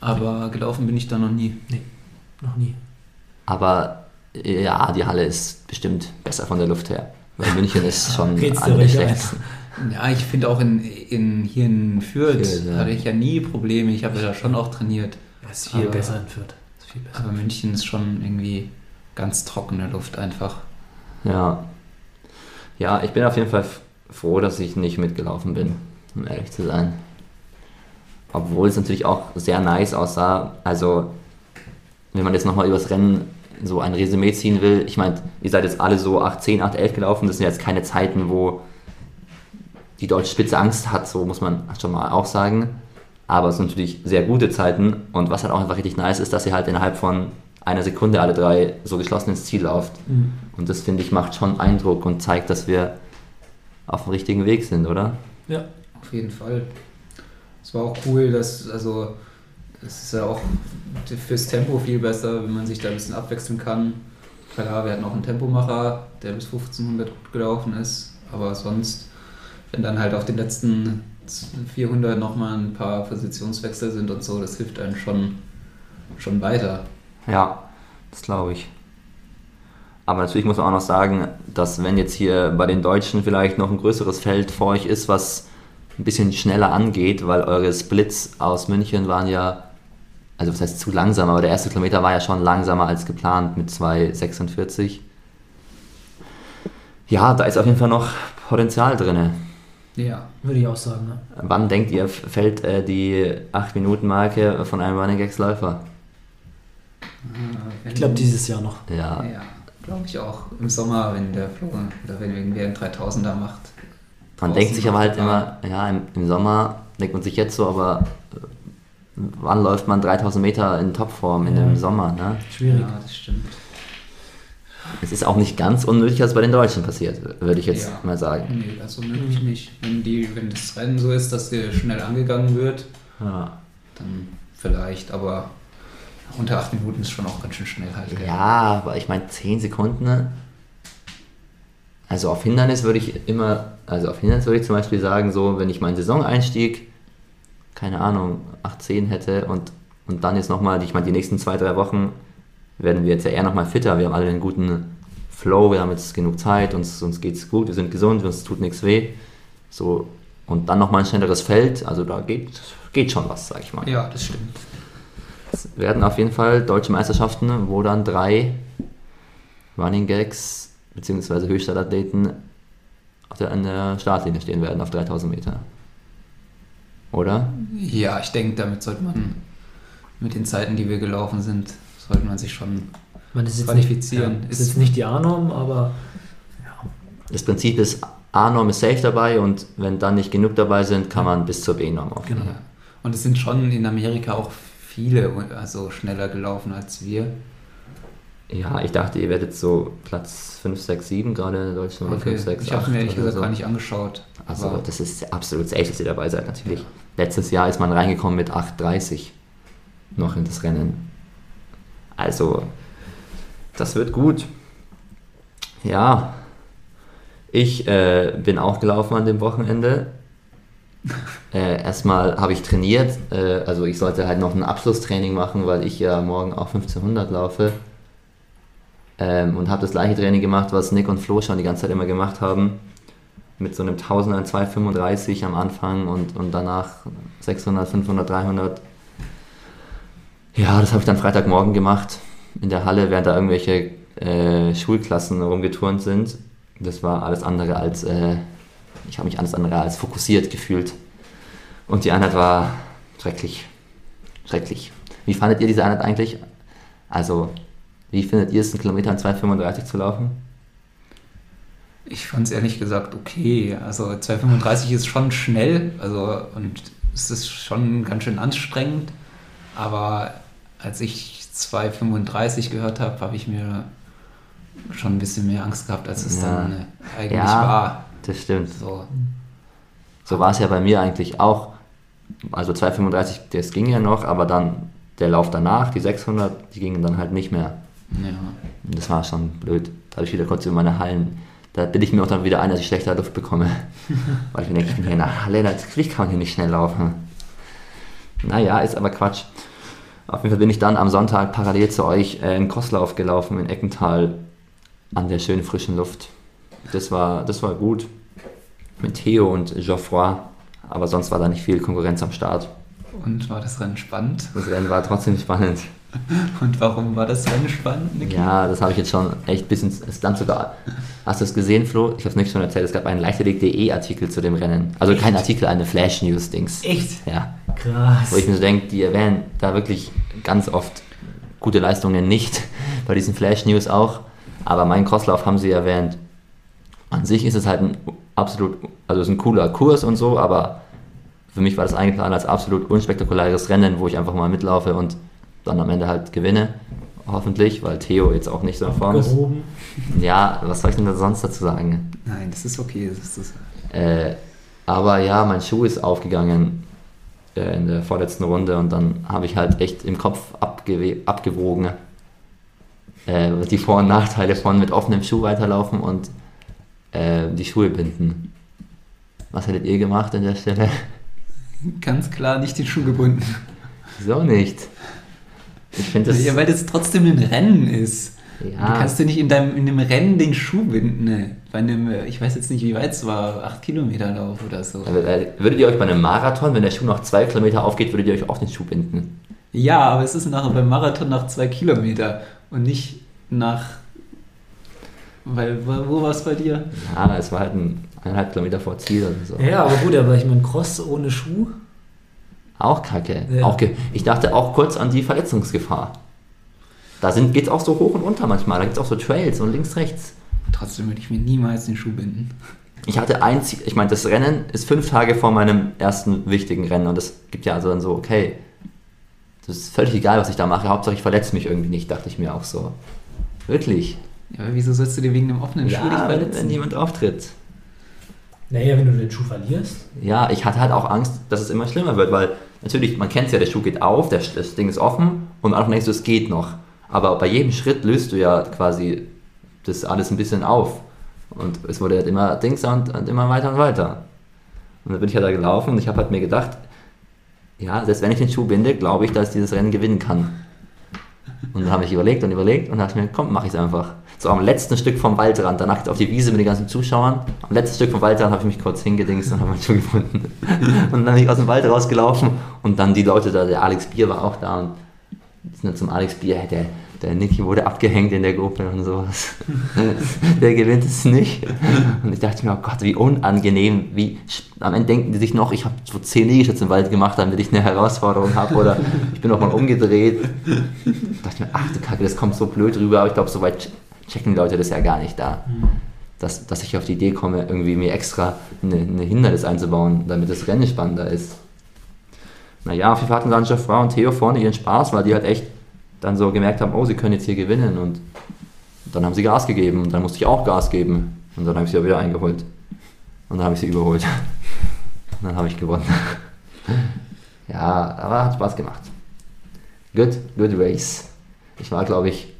Aber gelaufen bin ich da noch nie. Noch nie. Aber ja, die Halle ist bestimmt besser von der Luft her. Weil München ist schon eine der schlechtesten. Ja, ich finde auch in, in, hier in Fürth Fürth, ja. hatte ich ja nie Probleme. Ich habe ja da schon auch trainiert. Ja, ist viel Aber- besser in Fürth. Ist viel besser. Aber München ist schon irgendwie ganz trockene Luft einfach. Ja. Ja, ich bin auf jeden Fall froh, dass ich nicht mitgelaufen bin, um ehrlich zu sein. Obwohl es natürlich auch sehr nice aussah. Also, wenn man jetzt nochmal übers Rennen so ein Resümee ziehen will, ich meine, ihr seid jetzt alle so 8, 10, 8, 11 gelaufen. Das sind jetzt keine Zeiten, wo die deutsche Spitze Angst hat, so muss man schon mal auch sagen. Aber es sind natürlich sehr gute Zeiten. Und was halt auch einfach richtig nice ist, dass ihr halt innerhalb von einer Sekunde alle drei so geschlossen ins Ziel lauft. Mhm. Und das finde ich macht schon Eindruck und zeigt, dass wir auf dem richtigen Weg sind, oder? Ja. Auf jeden Fall. Es war auch cool, dass, also, es ist ja auch fürs Tempo viel besser, wenn man sich da ein bisschen abwechseln kann. Klar, wir hatten auch einen Tempomacher, der bis 1500 gut gelaufen ist, aber sonst, wenn dann halt auf den letzten 400 nochmal ein paar Positionswechsel sind und so, das hilft einem schon, schon weiter. Ja, das glaube ich. Aber natürlich muss man auch noch sagen, dass wenn jetzt hier bei den Deutschen vielleicht noch ein größeres Feld vor euch ist, was ein bisschen schneller angeht, weil eure Splits aus München waren ja, also was heißt zu langsam, aber der erste Kilometer war ja schon langsamer als geplant mit 2,46. Ja, da ist auf jeden Fall noch Potenzial drin. Ja. Würde ich auch sagen. Ne? Wann denkt ihr, fällt äh, die 8-Minuten-Marke von einem Running Gags-Läufer? Ich glaube, dieses Jahr noch. Ja, Ja, glaube ich auch. Im Sommer, wenn der Flo oder wenn irgendwer einen 3000er macht. Man denkt sich aber halt immer, ja, im, im Sommer denkt man sich jetzt so, aber äh, wann läuft man 3000 Meter in Topform in Ja. dem Sommer? Ne? Schwierig. Ja, das stimmt. Es ist auch nicht ganz unmöglich, dass es bei den Deutschen passiert, würde ich jetzt Ja. mal sagen. Nee, also möglich nicht. Wenn, die, wenn das Rennen so ist, dass hier schnell angegangen wird, Ja, dann vielleicht, aber unter 8 Minuten ist schon auch ganz schön schnell halt. gell? ja aber ich meine 10 Sekunden. ne? Also auf Hindernis würde ich immer, also auf Hindernis würde ich zum Beispiel sagen, so wenn ich meinen Saisoneinstieg, keine Ahnung, 8-10 hätte und, und dann jetzt nochmal, ich meine die nächsten zwei, drei Wochen werden wir jetzt ja eher nochmal fitter. Wir haben alle einen guten Flow, wir haben jetzt genug Zeit, uns, uns geht's gut, wir sind gesund, uns tut nichts weh. So, und dann nochmal ein schnelleres Feld, also da geht, geht schon was, sag ich mal. Ja, das stimmt. Es werden auf jeden Fall deutsche Meisterschaften, wo dann drei Running Gags bzw. Auf der, an der Startlinie stehen werden auf 3000 Meter. Oder? Ja, ich denke, damit sollte man mit den Zeiten, die wir gelaufen sind, sollte man sich schon. Meine, das Qualifizieren Nicht, ja, ist jetzt nicht die A-Norm, aber Das Prinzip ist, A-Norm ist safe dabei und wenn dann nicht genug dabei sind, kann man bis zur B-Norm aufgehen. Genau. Ja. Und es sind schon in Amerika auch viele also schneller gelaufen als wir. Ja, ich dachte, ihr werdet so Platz 5, 6, 7 gerade in Deutschen oder 5, 6, ich habe mir ehrlich gesagt so. gar nicht angeschaut. Also das ist absolut safe, dass ihr dabei seid natürlich. Letztes Jahr ist man reingekommen mit 8,30 noch in das Rennen. Also, das wird gut. Ja, ich äh, bin auch gelaufen an dem Wochenende. Äh, erstmal habe ich trainiert, äh, also ich sollte halt noch ein Abschlusstraining machen, weil ich ja morgen auch 1500 laufe. Ähm, und habe das gleiche Training gemacht, was Nick und Flo schon die ganze Zeit immer gemacht haben. Mit so einem 1000er 235 am Anfang und, und danach 600, 500, 300. Ja, das habe ich dann Freitagmorgen gemacht in der Halle, während da irgendwelche äh, Schulklassen rumgeturnt sind. Das war alles andere als, äh, ich habe mich alles andere als fokussiert gefühlt. Und die Einheit war schrecklich. Schrecklich. Wie fandet ihr diese Einheit eigentlich? Also, wie findet ihr es, einen Kilometer in 2,35 zu laufen? Ich fand es ehrlich gesagt okay. Also 2,35 ist schon schnell, also und es ist schon ganz schön anstrengend. Aber als ich 2,35 gehört habe, habe ich mir schon ein bisschen mehr Angst gehabt, als es Ja. dann äh, eigentlich Ja. war. Das stimmt. So. So war es ja bei mir eigentlich auch. Also 2,35, das ging ja noch, aber dann der Lauf danach, die 600, die gingen dann halt nicht mehr. Ja. Das war schon blöd. Da habe ich wieder kurz über meine Hallen. Da bilde ich mir auch dann wieder ein, dass ich schlechter Luft bekomme. Weil ich mir denke, ich bin hier in der Halle, natürlich kann man hier nicht schnell laufen. Naja, ist aber Quatsch. Auf jeden Fall bin ich dann am Sonntag parallel zu euch äh, in Crosslauf gelaufen in Eckental an der schönen frischen Luft. Das war, das war gut. Mit Theo und Geoffroy. Aber sonst war da nicht viel Konkurrenz am Start. Und war das Rennen spannend? Das Rennen war trotzdem spannend. Und warum war das Rennen spannend, Niki? Ja, das habe ich jetzt schon echt bisschen. Es stand sogar. Hast du es gesehen, Flo? Ich habe es nicht schon erzählt. Es gab einen Leichtathletik.de Artikel zu dem Rennen. Also kein Artikel, eine Flash News Dings. Echt? Ja. Krass. Wo ich mir so denke, die erwähnen da wirklich ganz oft gute Leistungen nicht. Bei diesen Flash News auch. Aber meinen Crosslauf haben sie erwähnt. An sich ist es halt ein absolut, also es ist ein cooler Kurs und so, aber für mich war das eingeplant als absolut unspektakuläres Rennen, wo ich einfach mal mitlaufe und dann am Ende halt gewinne. Hoffentlich, weil Theo jetzt auch nicht so in Form ist. Ja, was soll ich denn da sonst dazu sagen? Nein, das ist okay. Das ist, Äh, aber ja, mein Schuh ist aufgegangen äh, in der vorletzten Runde und dann habe ich halt echt im Kopf abgewe abgewogen, äh, die Vor- und Nachteile von mit offenem Schuh weiterlaufen und äh, die Schuhe binden. Was hättet ihr gemacht an der Stelle? ganz klar nicht den Schuh gebunden. Wieso nicht? Ich finde das. Ja, weil das trotzdem ein Rennen ist. Ja. Du kannst dir nicht in, deinem, in dem Rennen den Schuh binden. Ne? Bei einem, ich weiß jetzt nicht, wie weit es war, 8 Kilometer Lauf oder so. Äh, Würdet ihr euch bei einem Marathon, wenn der Schuh noch zwei Kilometer aufgeht, würdet ihr euch auch den Schuh binden? Ja, aber es ist nachher beim Marathon nach 2 Kilometer und nicht nach. Weil, wo wo war es bei dir? Ja, es war halt ein eineinhalb Kilometer vor Ziel oder so. Ja, aber gut, aber ich meine, Cross ohne Schuh. Auch kacke. Ja. Auch ge ich dachte auch kurz an die Verletzungsgefahr. Da geht es auch so hoch und runter manchmal. Da gibt es auch so Trails und links, rechts. Trotzdem würde ich mir niemals den Schuh binden. Ich hatte ein Ziel, ich meine, das Rennen ist fünf Tage vor meinem ersten wichtigen Rennen und das gibt ja also dann so, okay, das ist völlig egal, was ich da mache, Hauptsache ich verletze mich irgendwie nicht, dachte ich mir auch so. Wirklich? Ja, aber wieso sollst du dir wegen einem offenen Schuh dich Ja, wenn, verletzen? wenn jemand auftritt. Naja, wenn du den Schuh verlierst. Ja, ich hatte halt auch Angst, dass es immer schlimmer wird, weil natürlich, man kennt es ja, der Schuh geht auf, der, das Ding ist offen und am Anfang denkst du, es geht noch. Aber bei jedem Schritt löst du ja quasi das alles ein bisschen auf. Und es wurde halt immer Dings und, und immer weiter und weiter. Und dann bin ich halt da gelaufen und ich habe halt mir gedacht, ja, selbst wenn ich den Schuh binde, glaube ich, dass ich dieses Rennen gewinnen kann. Und dann habe ich überlegt und überlegt und dachte mir, komm, mach ich es einfach. So am letzten Stück vom Waldrand, danach geht's auf die Wiese mit den ganzen Zuschauern. Am letzten Stück vom Waldrand habe ich mich kurz hingedingst und habe meinen Schuh gefunden. Und dann bin ich aus dem Wald rausgelaufen und dann die Leute da, der Alex Bier war auch da und sind dann zum Alex Bier, der, der Niki wurde abgehängt in der Gruppe und sowas. der gewinnt es nicht. Und ich dachte mir, oh Gott, wie unangenehm, wie am Ende denken die sich noch, ich habe so zehn Liegestütze im Wald gemacht, damit ich eine Herausforderung habe oder ich bin auch mal umgedreht. Da dachte ich mir, ach du Kacke, das kommt so blöd rüber, aber ich glaube, so weit checken die Leute das ja gar nicht da. Dass, dass ich auf die Idee komme, irgendwie mir extra eine, eine Hindernis einzubauen, damit das Rennen spannender ist. Naja, auf jeden Fall hatten dann Geoffroy und Theo vorne ihren Spaß, weil die halt echt dann so gemerkt haben, oh, sie können jetzt hier gewinnen und dann haben sie Gas gegeben und dann musste ich auch Gas geben und dann habe ich sie auch wieder eingeholt und dann habe ich sie überholt und dann habe ich gewonnen. ja, aber hat Spaß gemacht. Good, good race. Ich war, glaube ich,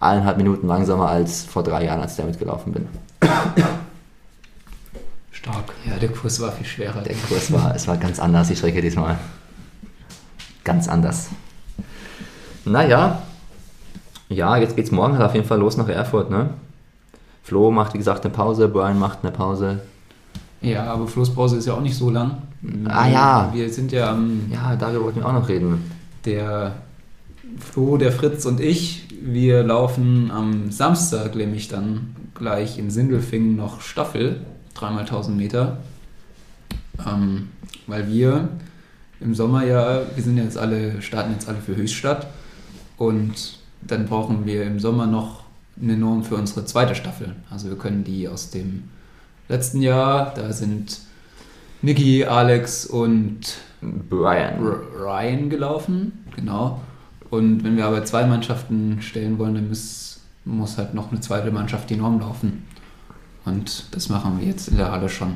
eineinhalb Minuten langsamer als vor drei Jahren, als ich damit gelaufen bin. Stark. Ja, der Kurs war viel schwerer. Der Kurs war, es war ganz anders, die Strecke diesmal. Ganz anders. Naja, ja, jetzt geht's morgen halt auf jeden Fall los nach Erfurt, ne? Flo macht, wie gesagt, eine Pause, Brian macht eine Pause. Ja, aber Flusspause ist ja auch nicht so lang. Ah, ja. Wir sind ja am Ja, darüber wollten wir auch noch reden. der Flo, der Fritz und ich, wir laufen am Samstag nämlich dann gleich in Sindelfingen noch Staffel, dreimal 1000 Meter. Ähm, weil wir im Sommer ja, wir sind jetzt alle, starten jetzt alle für Höchststadt und dann brauchen wir im Sommer noch eine Norm für unsere zweite Staffel. Also wir können die aus dem letzten Jahr, da sind Niki, Alex und Brian. Ryan gelaufen, genau. Und wenn wir aber zwei Mannschaften stellen wollen, dann muss, muss halt noch eine zweite Mannschaft die Norm laufen. Und das machen wir jetzt in der Halle schon.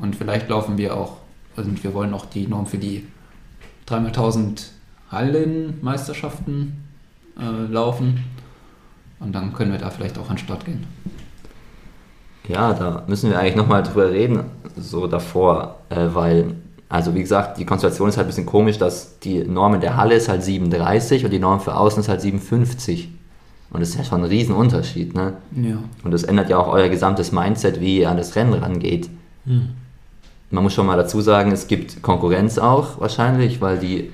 Und vielleicht laufen wir auch, und wir wollen auch die Norm für die 3x1000 Hallenmeisterschaften äh, laufen. Und dann können wir da vielleicht auch an den Start gehen. Ja, da müssen wir eigentlich nochmal drüber reden, so davor, äh, weil, also wie gesagt, die Konstellation ist halt ein bisschen komisch, dass die Norm in der Halle ist halt 37 und die Norm für außen ist halt 57. Und das ist ja schon ein Riesenunterschied, ne? Ja. Und das ändert ja auch euer gesamtes Mindset, wie ihr an das Rennen rangeht. Hm. Man muss schon mal dazu sagen, es gibt Konkurrenz auch wahrscheinlich, weil die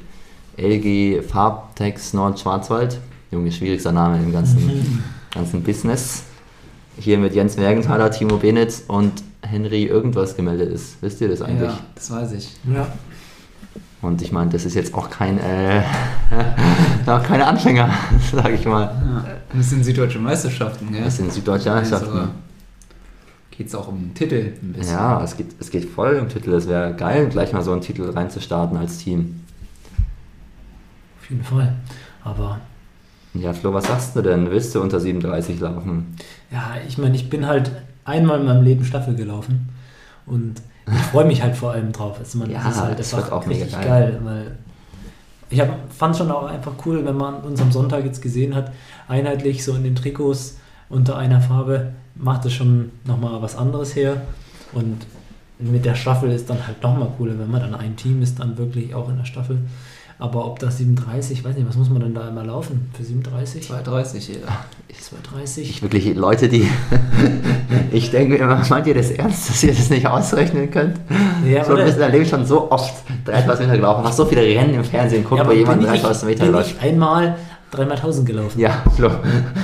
LG Farbtex Nord-Schwarzwald, Junge, schwierigster Name im ganzen, ganzen Business, hier mit Jens Mergenthaler, Timo Benitz und Henry irgendwas gemeldet ist. Wisst ihr das eigentlich? ja, das weiß ich. Ja. Und ich meine, das ist jetzt auch kein, äh, auch keine Anfänger, sage ich mal. Ja. Das sind süddeutsche Meisterschaften, gell? Das sind süddeutsche Meisterschaften. Also, Geht es auch um den Titel ein bisschen? Ja, es geht, es geht voll um Titel. Es wäre geil, gleich mal so einen Titel reinzustarten als Team. Auf jeden Fall. Aber Ja, Flo, was sagst du denn? Willst du unter 37 laufen? ja, ich meine, ich bin halt einmal in meinem Leben Staffel gelaufen und ich freue mich halt vor allem drauf. Also man, Ja, das ist halt das einfach auch richtig geil. geil. weil ich hab, fand schon auch einfach cool, wenn man uns am Sonntag jetzt gesehen hat, einheitlich so in den Trikots unter einer Farbe, macht es schon nochmal was anderes her. Und mit der Staffel ist dann halt nochmal cooler, wenn man dann ein Team ist, dann wirklich auch in der Staffel. Aber ob das 37, ich weiß nicht, was muss man denn da immer laufen? Für 37? 2,30 jeder. 230? Ich wirklich Leute, die. ich denke immer, meint ihr das ernst, dass ihr das nicht ausrechnen könnt? Ja, so, du oder- bist in deinem Leben schon so oft 3000 Meter gelaufen, hast so viele Rennen im Fernsehen, guck, wo aber jemand bin ich- 3000 Meter bin läuft. ich einmal 3x1000 gelaufen. Ja, Flo,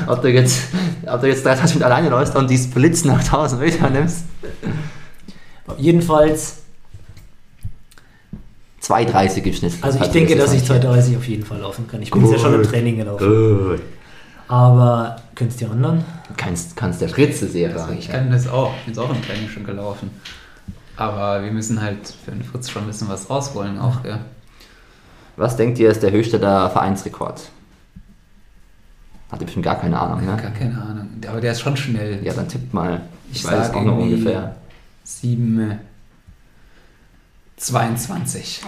ob du jetzt, ob du jetzt 3000 Meter alleine läufst und die Splits nach 1000 Meter nimmst, Jedenfalls, 2,30 im Schnitt. also ich Also denke, das dass ich halt- 230 auf jeden Fall laufen kann. Ich bin ja schon im. Training gelaufen. Gut. Aber könntest die anderen? Kannst, kannst der Fritze sehr Also sagen. ich kann das auch. Ich bin auch im Training schon gelaufen. Aber wir müssen halt für den Fritz schon ein bisschen was rausholen auch, gell? Was denkt ihr ist der höchste der Vereinsrekord? Hat ihr bestimmt gar keine Ahnung, Gar ne? keine Ahnung. Aber der ist schon schnell. Ja, dann tippt mal. Ich, Ich weiß auch noch ungefähr. 7, 22.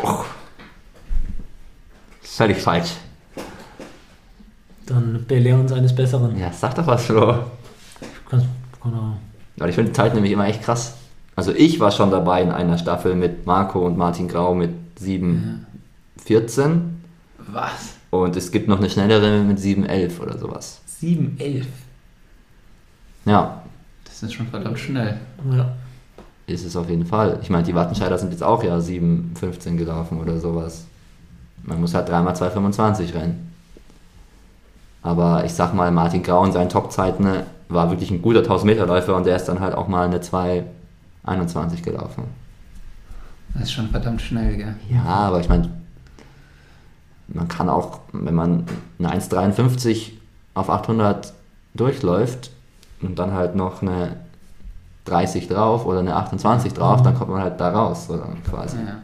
Völlig falsch. Dann belehr uns eines Besseren. Ja, sag doch was, Flo. Kannst, keine Ahnung. Weil ich finde die Zeit nämlich immer echt krass. Also ich war schon dabei in einer Staffel mit Marco und Martin Grau mit 7, 14 Was? und es gibt noch eine schnellere mit 7, 11 oder sowas. 7, 11. Ja, Das ist schon verdammt schnell. Ja. Ist es auf jeden Fall. Ich meine, die Wattenscheider sind jetzt auch ja 7, 15 gelaufen oder sowas. Man muss halt dreimal 2,25 rennen. Aber ich sag mal, Martin Grau in seinen Topzeiten ne, war wirklich ein guter 1000-Meter-Läufer und der ist dann halt auch mal eine 2,21 gelaufen. Das ist schon verdammt schnell, gell? Ja, aber ich meine, man kann auch, wenn man eine 1,53 auf 800 durchläuft und dann halt noch eine 30 drauf oder eine 28 drauf, dann kommt man halt da raus, oder quasi. Ja.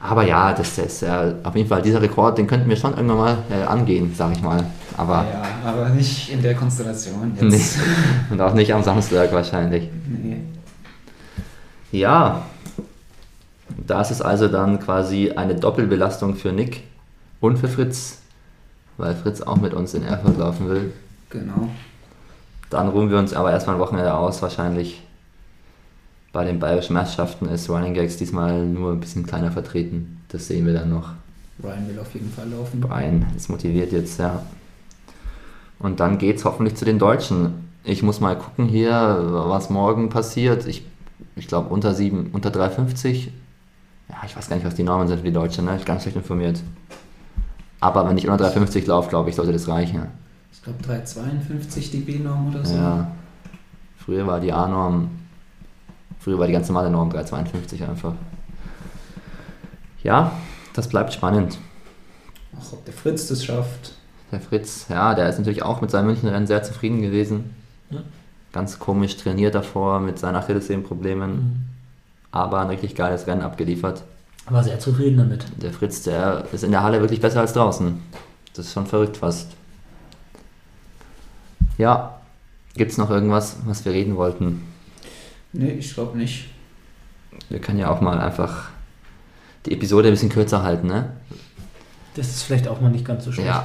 Aber ja, das ist äh, auf jeden Fall dieser Rekord, den könnten wir schon irgendwann mal äh, angehen, sag ich mal. Aber ja, aber nicht in der Konstellation jetzt. nicht. Und auch nicht am Samstag wahrscheinlich. Nee. Ja, das ist also dann quasi eine Doppelbelastung für Nick und für Fritz, weil Fritz auch mit uns in Erfurt laufen will. Genau. Dann ruhen wir uns aber erstmal ein Wochenende aus, wahrscheinlich bei den bayerischen Meisterschaften ist Running Gags diesmal nur ein bisschen kleiner vertreten. Das sehen wir dann noch. Ryan will auf jeden Fall laufen. Brian ist motiviert jetzt, ja. Und dann geht's hoffentlich zu den Deutschen. Ich muss mal gucken hier, was morgen passiert. Ich, ich glaube unter 7, unter 3,50. Ja, ich weiß gar nicht, was die Normen sind für die Deutschen, ne? Ich bin ganz schlecht informiert. Aber wenn ich unter 3,50 laufe, glaube ich, sollte das reichen. Ich glaube 3,52 die B-Norm oder so. Ja. Früher war die A-Norm, früher war die ganz normale Norm 3,52 einfach. Ja, das bleibt spannend. Ach, ob der Fritz das schafft. Der Fritz, ja, der ist natürlich auch mit seinem Münchenrennen sehr zufrieden gewesen. Ja. Ganz komisch trainiert davor mit seinen Achillessehnenproblemen, Mhm. aber ein richtig geiles Rennen abgeliefert. War sehr zufrieden damit. Der Fritz, der ist in der Halle wirklich besser als draußen. Das ist schon verrückt fast. Ja, gibt es noch irgendwas, was wir reden wollten? Nee, ich glaube nicht. Wir können ja auch mal einfach die Episode ein bisschen kürzer halten, ne? Das ist vielleicht auch mal nicht ganz so schlecht. Ja.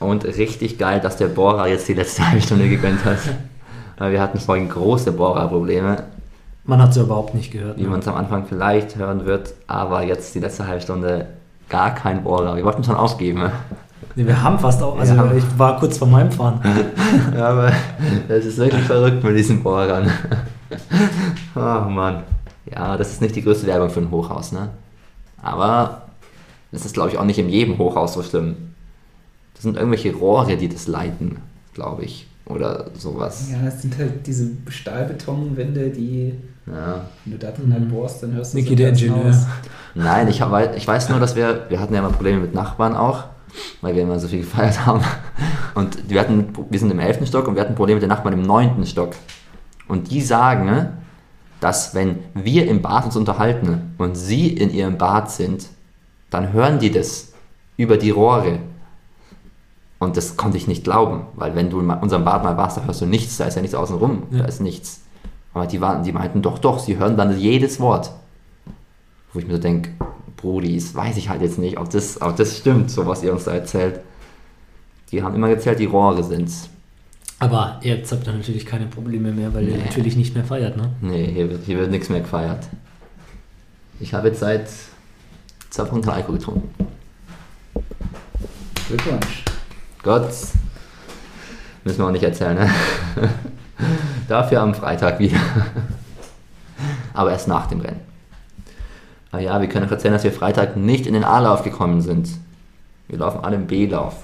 Und richtig geil, dass der Bohrer jetzt die letzte halbe Stunde gegönnt hat. Weil wir hatten vorhin große Bohrer-Probleme, Man hat es ja überhaupt nicht gehört. wie ne? man es am Anfang vielleicht hören wird, aber jetzt die letzte halbe Stunde gar kein Bohrer. Wir wollten schon aufgeben. ne? Nee, wir haben fast auch, also Ja. ich war kurz vor meinem Fahren. Ja, aber das ist wirklich verrückt mit diesen Bohrern. Oh Mann. Ja, das ist nicht die größte Werbung für ein Hochhaus, ne? Aber das ist, glaube ich, auch nicht in jedem Hochhaus so schlimm. Das sind irgendwelche Rohre, die das leiten, glaube ich. Oder sowas. Ja, es sind halt diese Stahlbetonwände, die, Ja. wenn du da drin halt bohrst, dann hörst du Niki, so der Ingenieur. aus. Nein, ich, hab, ich weiß nur, dass wir, wir hatten ja mal Probleme mit Nachbarn auch, weil wir immer so viel gefeiert haben. Und wir, hatten, wir sind im 11. Stock und wir hatten Probleme mit den Nachbarn im 9. Stock. Und die sagen, ne, dass wenn wir im Bad uns unterhalten und sie in ihrem Bad sind, dann hören die das über die Rohre. Und das konnte ich nicht glauben, weil wenn du in unserem Bad mal warst, da hörst du nichts, da ist ja nichts außen rum, Ja. da ist nichts. Aber die, waren, die meinten, doch, doch, sie hören dann jedes Wort. Wo ich mir so denke, Brudis, weiß ich halt jetzt nicht, ob das, ob das stimmt, so was ihr uns da erzählt. Die haben immer gezählt, die Rohre sind's. Aber jetzt habt ihr natürlich keine Probleme mehr, weil ihr Nee. natürlich nicht mehr feiert, ne? Nee, hier wird, hier wird nichts mehr gefeiert. Ich habe jetzt seit zwei Wochen kein Alkohol getrunken. Glückwunsch. Gott, müssen wir auch nicht erzählen, ne? Dafür am Freitag wieder. Aber erst nach dem Rennen. Ah ja, wir können auch erzählen, dass wir Freitag nicht in den A-Lauf gekommen sind. Wir laufen alle im B-Lauf.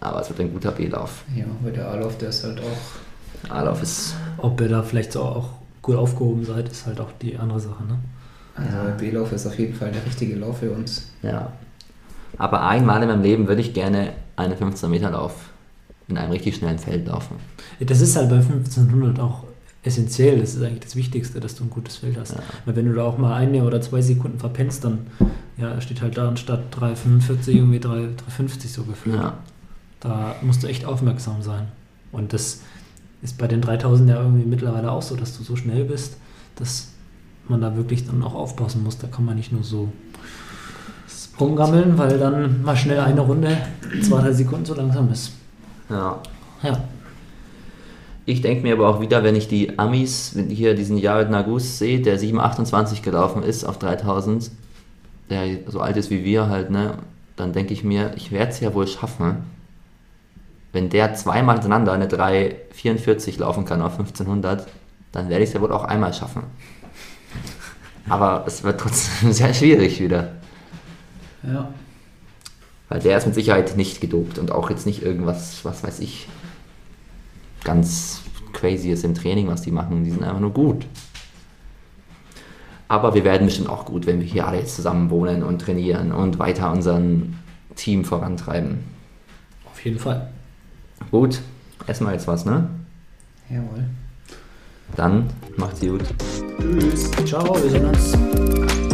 Aber es wird ein guter B-Lauf. Ja, weil der A-Lauf, der ist halt auch. A-Lauf ist Ob ihr da vielleicht so auch gut aufgehoben seid, ist halt auch die andere Sache, ne? Also der B-Lauf ist auf jeden Fall der richtige Lauf für uns. Ja. Aber einmal in meinem Leben würde ich gerne einen 15-Meter-Lauf in einem richtig schnellen Feld laufen. Das ist halt bei 1500 auch essentiell. Das ist eigentlich das Wichtigste, dass du ein gutes Feld hast. Ja. Weil wenn du da auch mal eine oder zwei Sekunden verpennst, dann ja, steht halt da anstatt 3,45 irgendwie 3 3,50 so gefühlt. Ja. Da musst du echt aufmerksam sein. Und das ist bei den 3000 ja irgendwie mittlerweile auch so, dass du so schnell bist, dass man da wirklich dann auch aufpassen muss. Da kann man nicht nur so rumgammeln, weil dann mal schnell eine Runde zwei, drei Sekunden zu langsam ist. ja. Ja. Ich denke mir aber auch wieder, wenn ich die Amis, wenn ich hier diesen Jared Nagus sehe, der 7,28 gelaufen ist auf 3000, der so alt ist wie wir halt, ne, dann denke ich mir, ich werde es ja wohl schaffen, wenn der zweimal hintereinander eine 3,44 laufen kann auf 1500, dann werde ich es ja wohl auch einmal schaffen. Aber es wird trotzdem sehr schwierig wieder. Ja. Weil der ist mit Sicherheit nicht gedopt und auch jetzt nicht irgendwas, was weiß ich, ganz crazy ist im Training, was die machen. Die sind einfach nur gut. Aber wir werden bestimmt auch gut, wenn wir hier alle jetzt zusammen wohnen und trainieren und weiter unseren Team vorantreiben. Auf jeden Fall. Gut, essen wir jetzt was, ne? Jawohl. Dann macht's gut. Tschüss. Ciao, wir sehen uns.